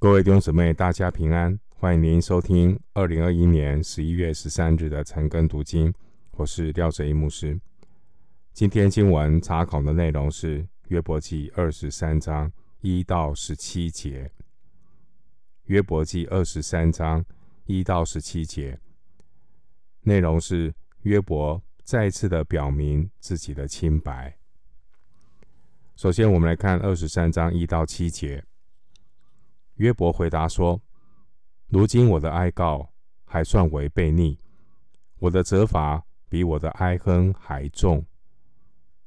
各位弟兄姊妹，大家平安！欢迎您收听二零二一年十一月十三日的晨更读经。我是廖哲一牧师。今天经文查考的内容是约伯记二十三章一到十七节。约伯记二十三章一到十七节内容是约伯再次的表明自己的清白。首先，我们来看二十三章一到七节。约伯回答说：“如今我的哀告还算为悖逆，我的责罚比我的哀哼还重。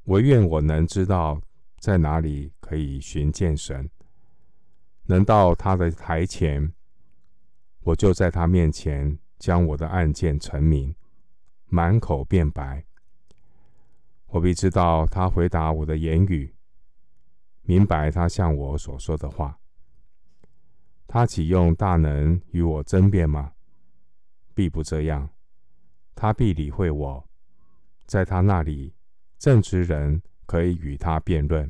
惟愿我能知道在哪里可以寻见神，能到他的台前，我就在他面前将我的案件陈明，满口辩白。我必知道他回答我的言语，明白他向我所说的话。”他岂用大能与我争辩吗？必不这样。他必理会我，在他那里，正直人可以与他辩论。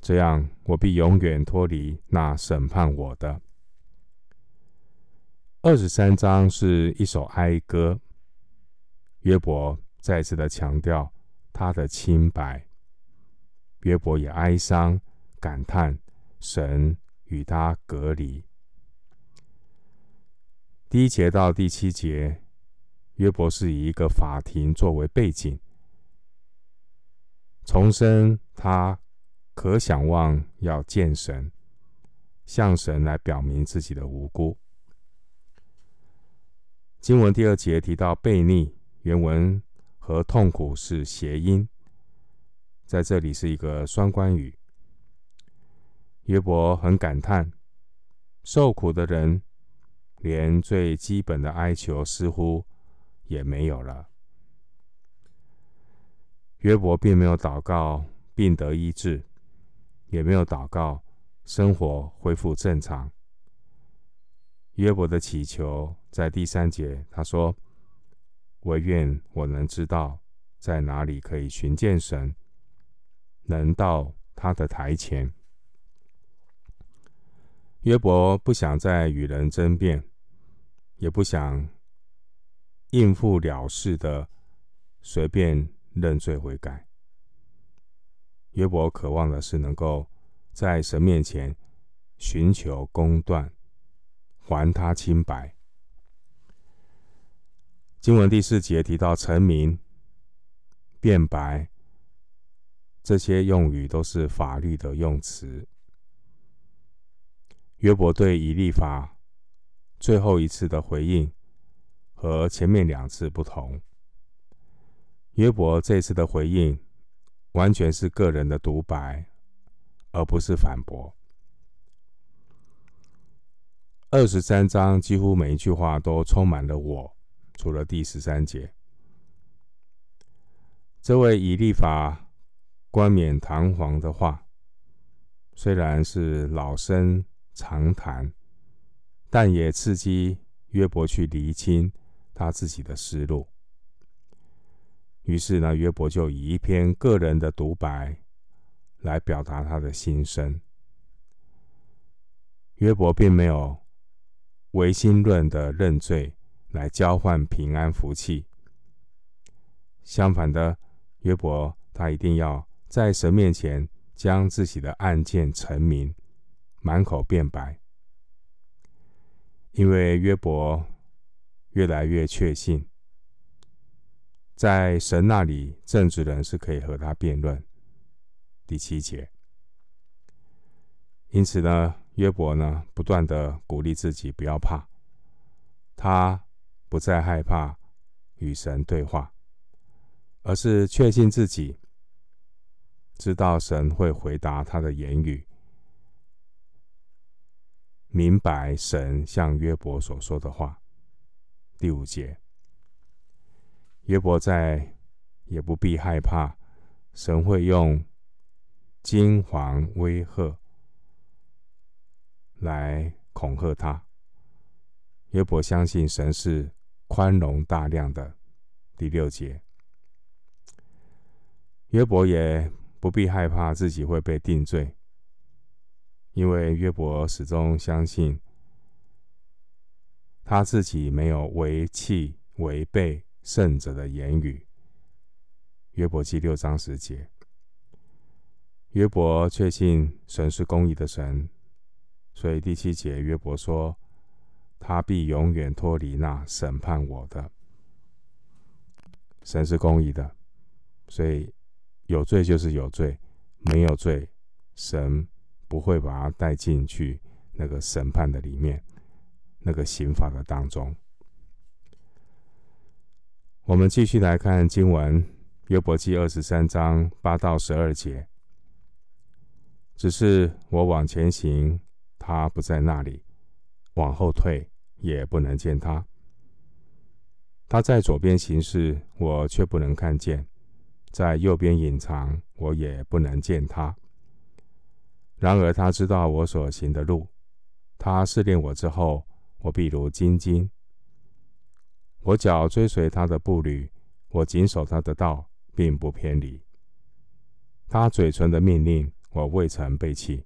这样，我必永远脱离那审判我的。二十三章是一首哀歌，约伯再次的强调他的清白。约伯也哀伤感叹神。与他隔离。第一节到第七节，约伯是以一个法庭作为背景，重申他可想望要见神，向神来表明自己的无辜。经文第二节提到悖逆，原文和痛苦是谐音，在这里是一个双关语。约伯很感叹，受苦的人连最基本的哀求似乎也没有了。约伯并没有祷告病得医治，也没有祷告生活恢复正常。约伯的祈求在第三节，他说：“惟愿我能知道在哪里可以寻见神，能到他的台前。”约伯不想再与人争辩，也不想应付了事的随便认罪悔改。约伯渴望的是能够在神面前寻求公断，还他清白。经文第四节提到陈明、辩白，这些用语都是法律的用词。约伯对以利法最后一次的回应和前面两次不同。约伯这次的回应完全是个人的独白，而不是反驳。二十三章几乎每一句话都充满了我，除了第十三节。这位以利法冠冕堂皇的话，虽然是老生常谈，但也刺激约伯去厘清他自己的思路。于是呢，约伯就以一篇个人的独白来表达他的心声。约伯并没有唯心论的认罪来交换平安福气，相反的，约伯他一定要在神面前将自己的案件陈明。满口辩白，因为约伯越来越确信，在神那里，正直人是可以和他辩论。第七节，因此呢，约伯呢不断的鼓励自己不要怕，他不再害怕与神对话，而是确信自己知道神会回答他的言语。明白神向约伯所说的话。第五节，约伯再也不必害怕神会用金黄威吓来恐吓他。约伯相信神是宽容大量的。第六节，约伯也不必害怕自己会被定罪。因为约伯始终相信他自己没有违弃、违背圣者的言语。约伯记六章十节，约伯确信神是公义的神，所以第七节约伯说：“他必永远脱离那审判我的。”神是公义的，所以有罪就是有罪，没有罪，神不会把他带进去那个审判的里面，那个刑法的当中。我们继续来看经文，约伯记二十三章八到十二节。只是我往前行，他不在那里；往后退，也不能见他。他在左边行事，我却不能看见；在右边隐藏，我也不能见他。然而他知道我所行的路，他试炼我之后，我必如金金。我脚追随他的步履，我谨守他的道，并不偏离。他嘴唇的命令，我未曾背弃。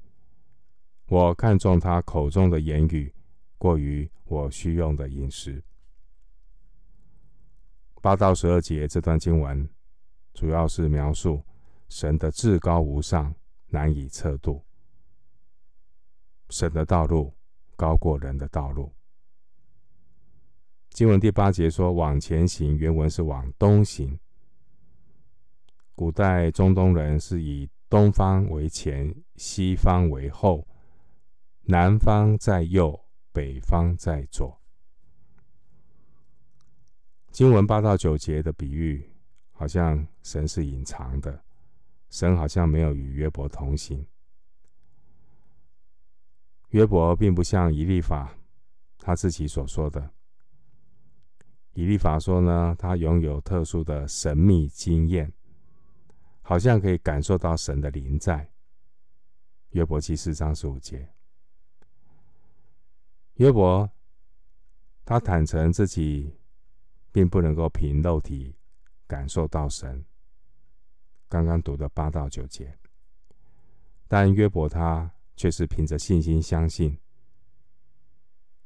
我看重他口中的言语，过于我需用的饮食。八到十二节这段经文，主要是描述神的至高无上，难以测度。神的道路高过人的道路。经文第八节说：“往前行”，原文是往东行。古代中东人是以东方为前，西方为后，南方在右，北方在左。经文八到九节的比喻，好像神是隐藏的，神好像没有与约伯同行。约伯并不像以利法他自己所说的，以利法说呢，他拥有特殊的神秘经验，好像可以感受到神的临在。约伯记四章十五节，约伯他坦诚自己。并不能够凭肉体感受到神。刚刚读的八到九节，但约伯他却是凭着信心相信，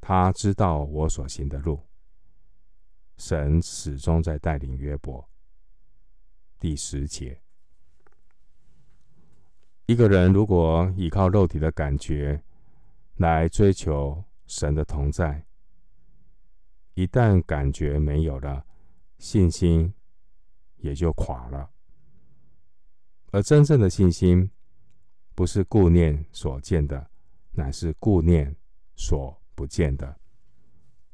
他知道我所行的路，神始终在带领约伯。第十节，一个人如果依靠肉体的感觉来追求神的同在，一旦感觉没有了，信心也就垮了。而真正的信心，不是顾念所见的，乃是顾念所不见的。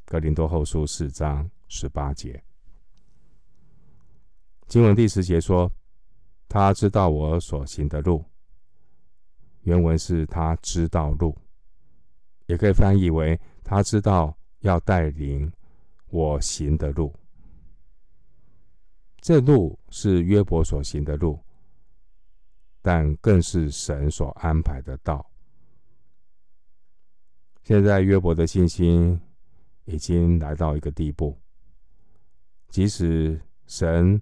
格林多后书四章十八节，经文第十节说：“他知道我所行的路。”原文是他知道路，也可以翻译为他知道要带领。我行的路，这路是约伯所行的路，但更是神所安排的道。现在约伯的信心已经来到一个地步，即使神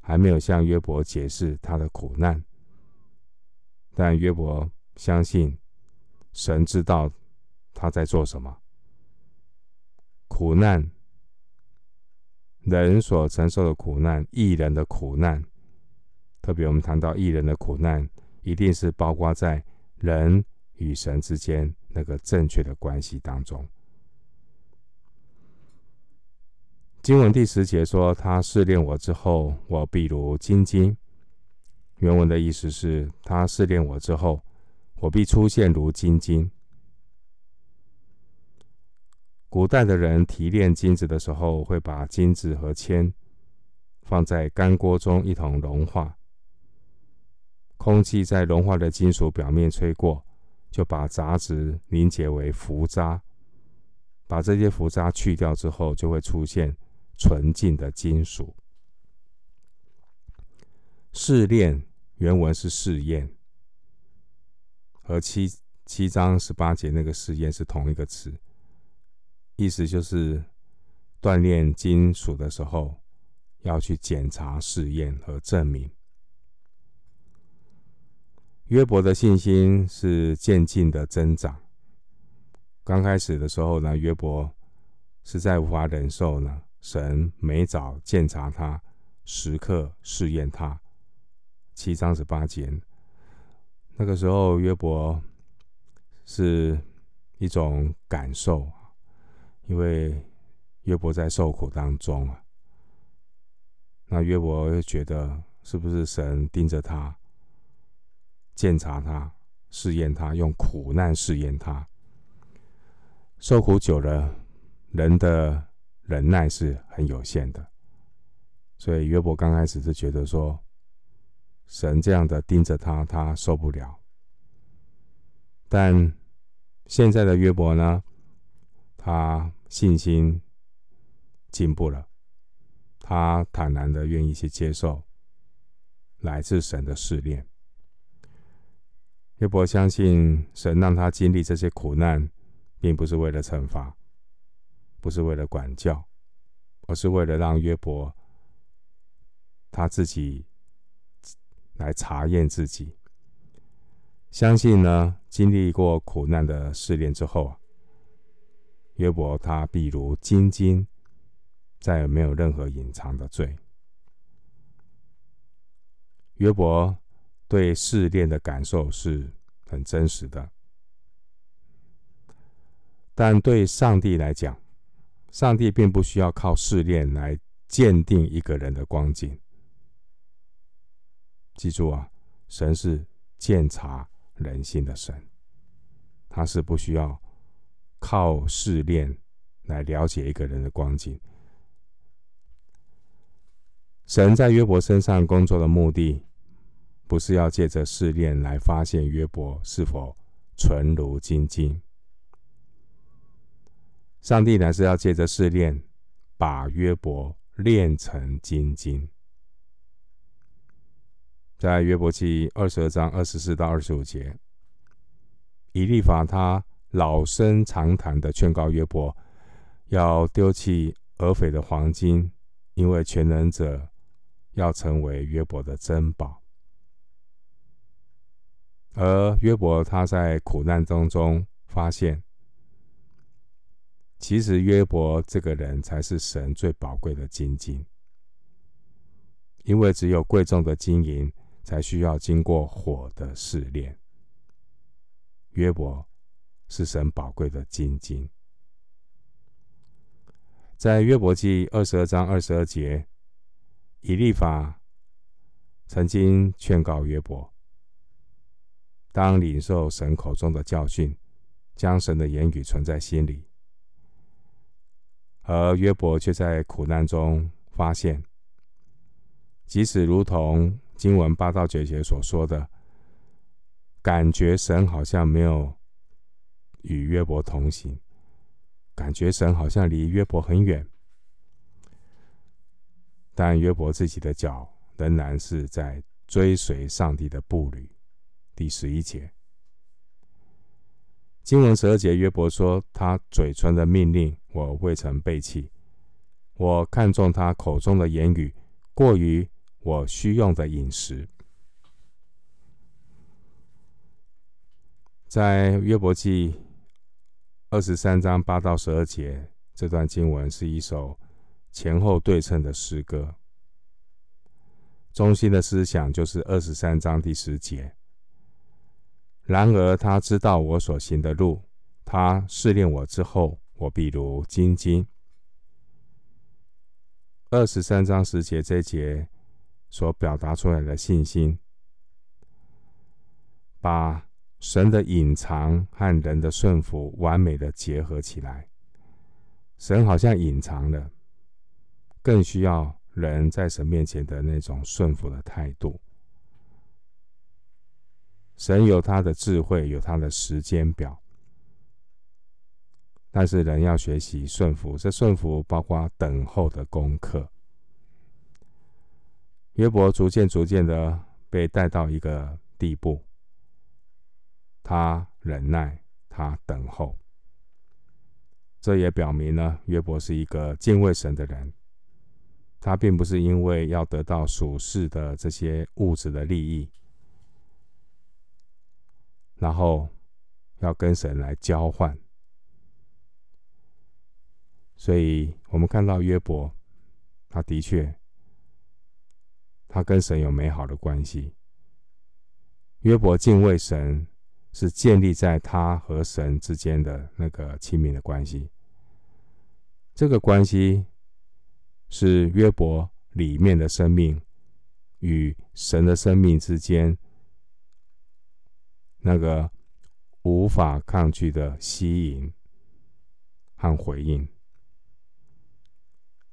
还没有向约伯解释他的苦难，但约伯相信神知道他在做什么。苦难。人所承受的苦难，义人的苦难，特别我们谈到艺人的苦难，一定是包括在人与神之间那个正确的关系当中。经文第十节说：“他试炼我之后，我必如精金。”原文的意思是：他试炼我之后，我必出现如金金。古代的人提炼金子的时候，会把金子和铅放在干锅中一同融化。空气在融化的金属表面吹过，就把杂质凝结为浮渣。把这些浮渣去掉之后，就会出现纯净的金属。试炼原文是试验，和七七章十八节那个试验是同一个词。意思就是锻炼金属的时候，要去检查、试验和证明。约伯的信心是渐进的增长。刚开始的时候呢，约伯实在无法忍受呢，神每早鉴察他，时刻试验他。七章十八节，那个时候约伯是一种感受，因为约伯在受苦当中啊。那约伯又觉得，是不是神盯着他，鉴察他，试验他，用苦难试验他？受苦久了，人的忍耐是很有限的，所以约伯刚开始是觉得说，神这样的盯着他，他受不了。但现在的约伯呢，他信心进步了，他坦然的愿意去接受来自神的试炼。约伯相信神让他经历这些苦难。并不是为了惩罚，不是为了管教，而是为了让约伯他自己来查验自己。相信呢，经历过苦难的试炼之后，约伯他必如精金，再也没有任何隐藏的罪。约伯对试炼的感受是很真实的。但对上帝来讲，上帝并不需要靠试炼来鉴定一个人的光景。记住啊，神是鉴察人心的神，他是不需要靠试炼来了解一个人的光景。神在约伯身上工作的目的，不是要借着试炼来发现约伯是否纯如精金。上帝乃是要借着试炼，把约伯炼成精金。在约伯记二十二章二十四到二十五节，以利法他老生常谈的劝告约伯，要丢弃俄斐的黄金，因为全能者要成为约伯的珍宝。而约伯他在苦难当中发现。其实约伯这个人才是神最宝贵的金金，因为只有贵重的金银才需要经过火的试炼。约伯是神宝贵的金金，在约伯记二十二章二十二节，以利法曾经劝告约伯，当领受神口中的教训，将神的言语存在心里。而约伯却在苦难中发现，即使如同经文八到九节所说的，感觉神好像没有与约伯同行，感觉神好像离约伯很远，但约伯自己的脚仍然是在追随上帝的步履。第十一节，经文十二节，约伯说他嘴唇的命令。我未曾背弃，我看重他口中的言语，过于我需用的饮食。在约伯记二十三章八到十二节，这段经文是一首前后对称的诗歌。中心的思想就是二十三章第十节。然而他知道我所行的路，他试炼我之后。我必如精金。二十三章十节这节所表达出来的信心，把神的隐藏和人的顺服完美的结合起来。神好像隐藏了，更需要人在神面前的那种顺服的态度。神有他的智慧，有他的时间表。但是人要学习顺服，这顺服包括等候的功课。约伯逐渐、逐渐的被带到一个地步，他忍耐，他等候。这也表明了约伯是一个敬畏神的人。他并不是因为要得到属世的这些物质的利益，然后要跟神来交换。所以我们看到约伯，他的确，他跟神有美好的关系。约伯敬畏神，是建立在他和神之间的那个亲密的关系。这个关系是约伯里面的生命与神的生命之间那个无法抗拒的吸引和回应。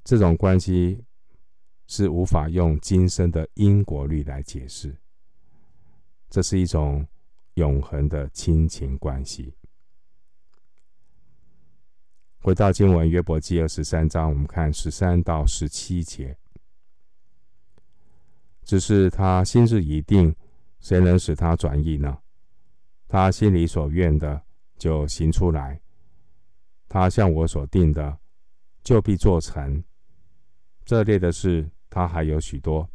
这种关系是无法用今生的因果律来解释，这是一种永恒的亲情关系。回到经文约伯记二十三章，我们看十三到十七节。只是他心志已定，谁能使他转意呢？他心里所愿的就行出来，他向我所定的就必做成。这类的事，他还有许多，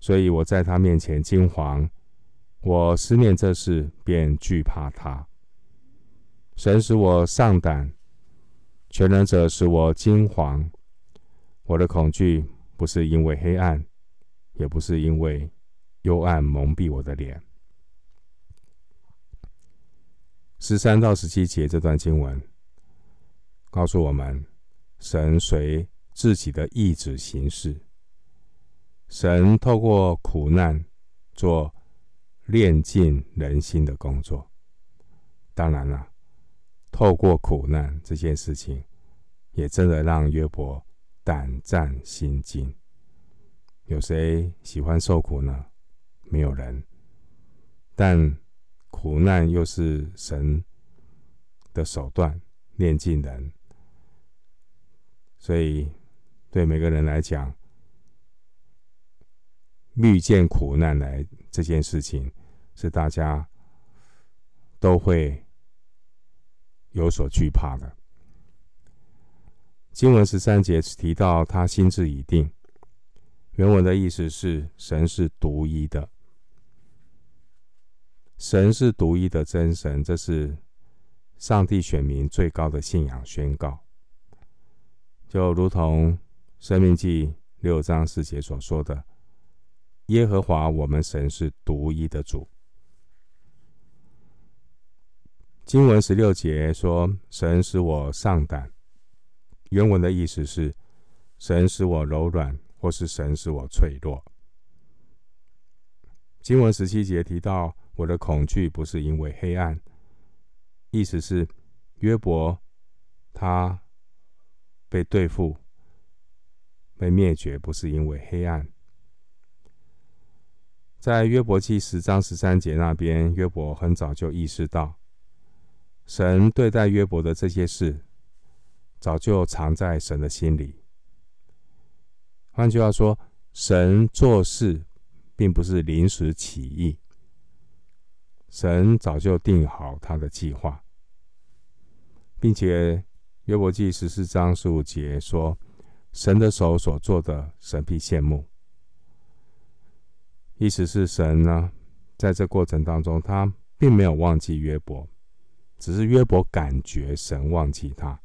所以我在他面前惊惶。我思念这事，便惧怕他。神使我丧胆，全能者使我惊惶。我的恐惧不是因为黑暗，也不是因为幽暗蒙蔽我的脸。十三到十七节这段经文告诉我们，神随自己的意志行事，神透过苦难做炼尽人心的工作。当然了，透过苦难这件事情，也真的让约伯胆战心惊。有谁喜欢受苦呢？没有人。但苦难又是神的手段，炼净人，所以。对每个人来讲，遇见苦难来这件事情，是大家都会有所惧怕的。经文十三节提到他心智已定，原文的意思是神是独一的，神是独一的真神，这是上帝选民最高的信仰宣告，就如同。生命记六章四节所说的：“耶和华我们神是独一的主。”经文十六节说：“神使我丧胆。”原文的意思是：“神使我柔软，或是神使我脆弱。”经文十七节提到：“我的恐惧不是因为黑暗。”意思是约伯他被对付。被灭绝不是因为黑暗，在约伯记十章十三节那边，约伯很早就意识到，神对待约伯的这些事，早就藏在神的心里。换句话说，神做事并不是临时起意，神早就定好他的计划，并且约伯记十四章十五节说。神的手所做的，神必羡慕。意思是神呢，在这过程当中，他并没有忘记约伯，只是约伯感觉神忘记他。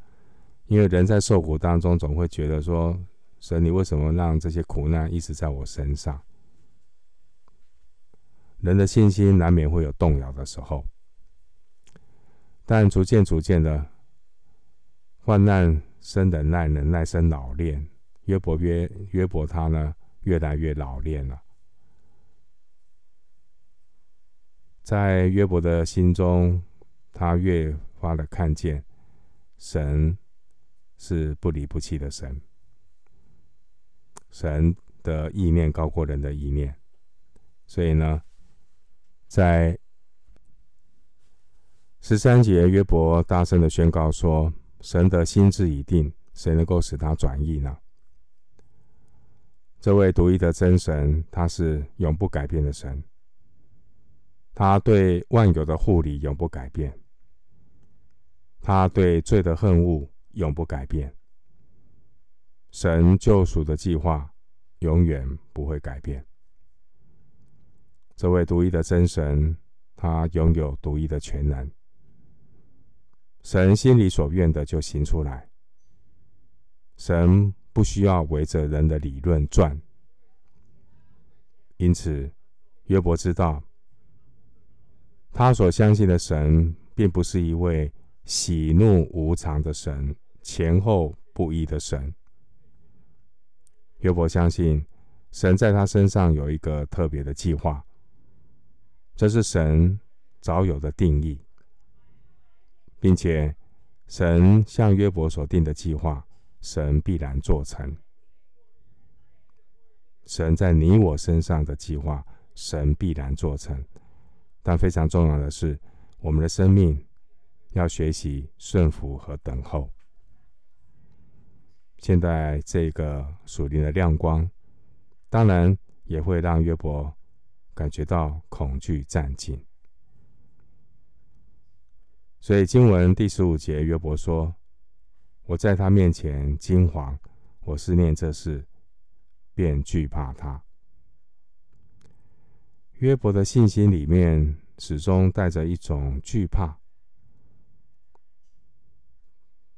因为人在受苦当中，总会觉得说：神，你为什么让这些苦难一直在我身上？人的信心难免会有动摇的时候，但逐渐逐渐的患难。生忍耐，忍耐生老练。约伯约约伯他呢，越来越老练了。在约伯的心中，他越发的看见神是不离不弃的神，神的意念高过人的意念。所以呢，在十三节，约伯大声的宣告说。神的心志已定，谁能够使他转意呢？这位独一的真神，他是永不改变的神，他对万有的护理永不改变，他对罪的恨恶永不改变，神救赎的计划永远不会改变。这位独一的真神，他拥有独一的全能。神心里所愿的就行出来。神不需要围着人的理论转，因此约伯知道，他所相信的神并不是一位喜怒无常的神，前后不一的神。约伯相信神在他身上有一个特别的计划，这是神早有的定义，并且神向约伯所定的计划。神必然做成，神在你我身上的计划，神必然做成。但非常重要的是，我们的生命要学习顺服和等候。现在这个属灵的亮光，当然也会让约伯感觉到恐惧战兢。所以经文第十五节，约伯说。我在他面前惊惶，我思念这事，便惧怕他。约伯的信心里面始终带着一种惧怕，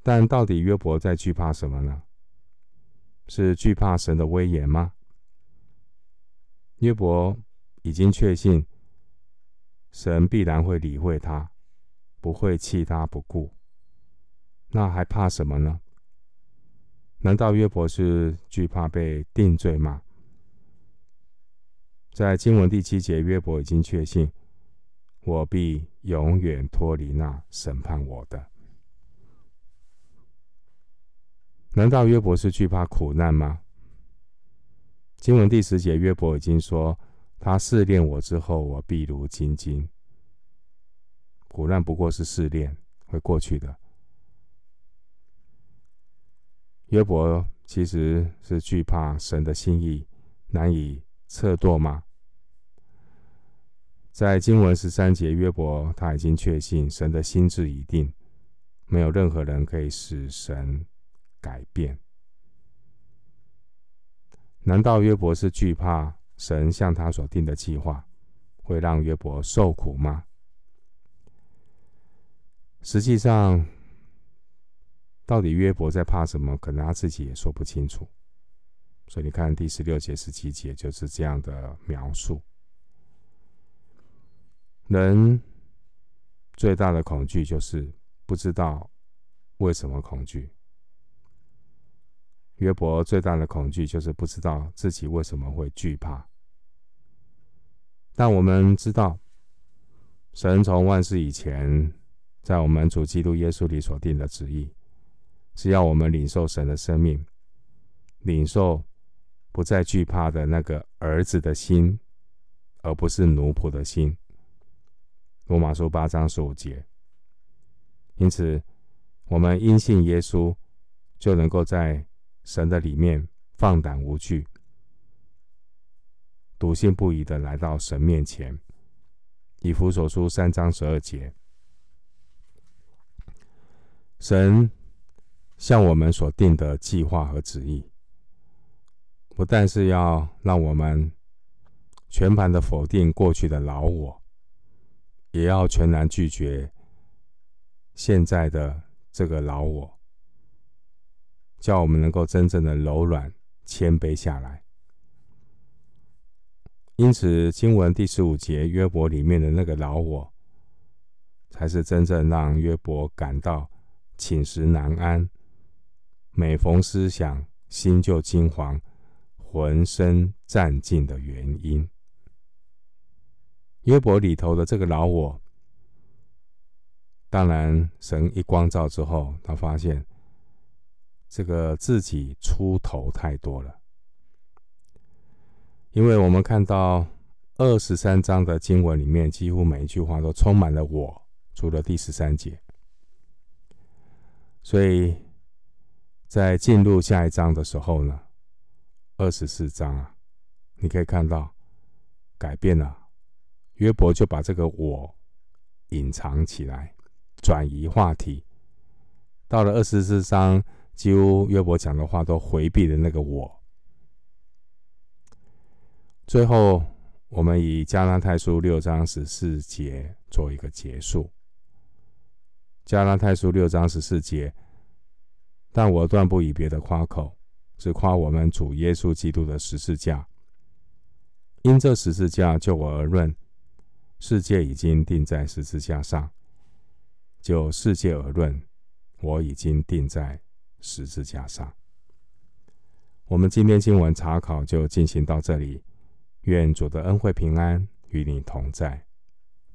但到底约伯在惧怕什么呢？是惧怕神的威严吗？约伯已经确信，神必然会理会他，不会弃他不顾。那还怕什么呢？难道约伯是惧怕被定罪吗？在经文第七节，约伯已经确信，我必永远脱离那审判我的。难道约伯是惧怕苦难吗？经文第十节，约伯已经说，他试炼我之后，我必如精金。苦难不过是试炼，会过去的。约伯其实是惧怕神的心意难以测度吗？在经文十三节，约伯他已经确信神的心志已定，没有任何人可以使神改变。难道约伯是惧怕神向他所定的计划会让约伯受苦吗？实际上。到底约伯在怕什么？可能他自己也说不清楚。所以你看第十六节、十七节就是这样的描述。人最大的恐惧就是不知道为什么恐惧。约伯最大的恐惧就是不知道自己为什么会惧怕。但我们知道，神从万世以前，在我们主基督耶稣里所定的旨意。是要我们领受神的生命，领受不再惧怕的那个儿子的心，而不是奴仆的心。罗马书八章十五节。因此，我们因信耶稣，就能够在神的里面放胆无惧，笃信不疑的来到神面前。以弗所书三章十二节，神。向我们所定的计划和旨意，不但是要让我们全盘的否定过去的老我，也要全然拒绝现在的这个老我，叫我们能够真正的柔软谦卑下来。因此，经文第十五节约伯里面的那个老我，才是真正让约伯感到寝食难安。每逢思想，心就惊惶，浑身战兢的原因。约伯里头的这个老我，当然神一光照之后，他发现这个自己出头太多了。因为我们看到二十三章的经文里面，几乎每一句话都充满了我，除了第十三节，所以。在进入下一章的时候呢，二十四章啊，你可以看到改变了。约伯就把这个我隐藏起来，转移话题。到了二十四章，几乎约伯讲的话都回避了那个我。最后，我们以加拉太书六章十四节做一个结束。加拉太书六章十四节，但我断不以别的夸口，只夸我们主耶稣基督的十字架。因这十字架，就我而论，世界已经定在十字架上；就世界而论，我已经定在十字架上。我们今天经文查考就进行到这里。愿主的恩惠平安与你同在。